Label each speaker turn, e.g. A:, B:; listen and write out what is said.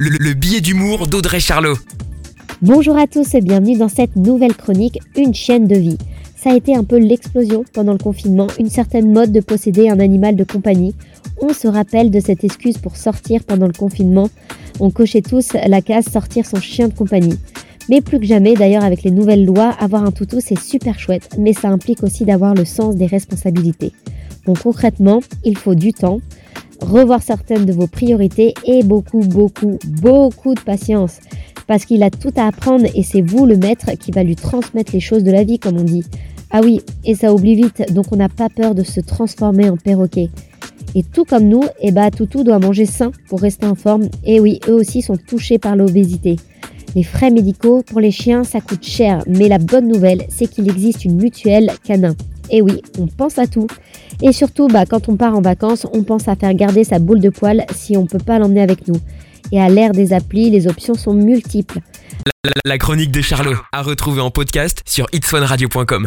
A: le, le billet d'humour d'Audrey Charlot.
B: Bonjour à tous et bienvenue dans cette nouvelle chronique Une chienne de vie. Ça a été un peu l'explosion pendant le confinement, une certaine mode de posséder un animal de compagnie. On se rappelle de cette excuse pour sortir pendant le confinement. On cochait tous la case sortir son chien de compagnie. Mais plus que jamais, d'ailleurs avec les nouvelles lois, avoir un toutou c'est super chouette, mais ça implique aussi d'avoir le sens des responsabilités. Donc concrètement, il faut du temps, revoir certaines de vos priorités et beaucoup, beaucoup, beaucoup de patience. Parce qu'il a tout à apprendre et c'est vous le maître qui va lui transmettre les choses de la vie, comme on dit. Ah oui, et ça oublie vite, donc on n'a pas peur de se transformer en perroquet. Et tout comme nous, eh bah, Toutou doit manger sain pour rester en forme. Et oui, eux aussi sont touchés par l'obésité. Les frais médicaux pour les chiens, ça coûte cher, mais la bonne nouvelle, c'est qu'il existe une mutuelle canin. Et oui, on pense à tout. Et surtout, bah, quand on part en vacances, on pense à faire garder sa boule de poil si on ne peut pas l'emmener avec nous. Et à l'ère des applis, les options sont multiples.
A: La, chronique de Charlot, à retrouver en podcast sur itswanradio.com.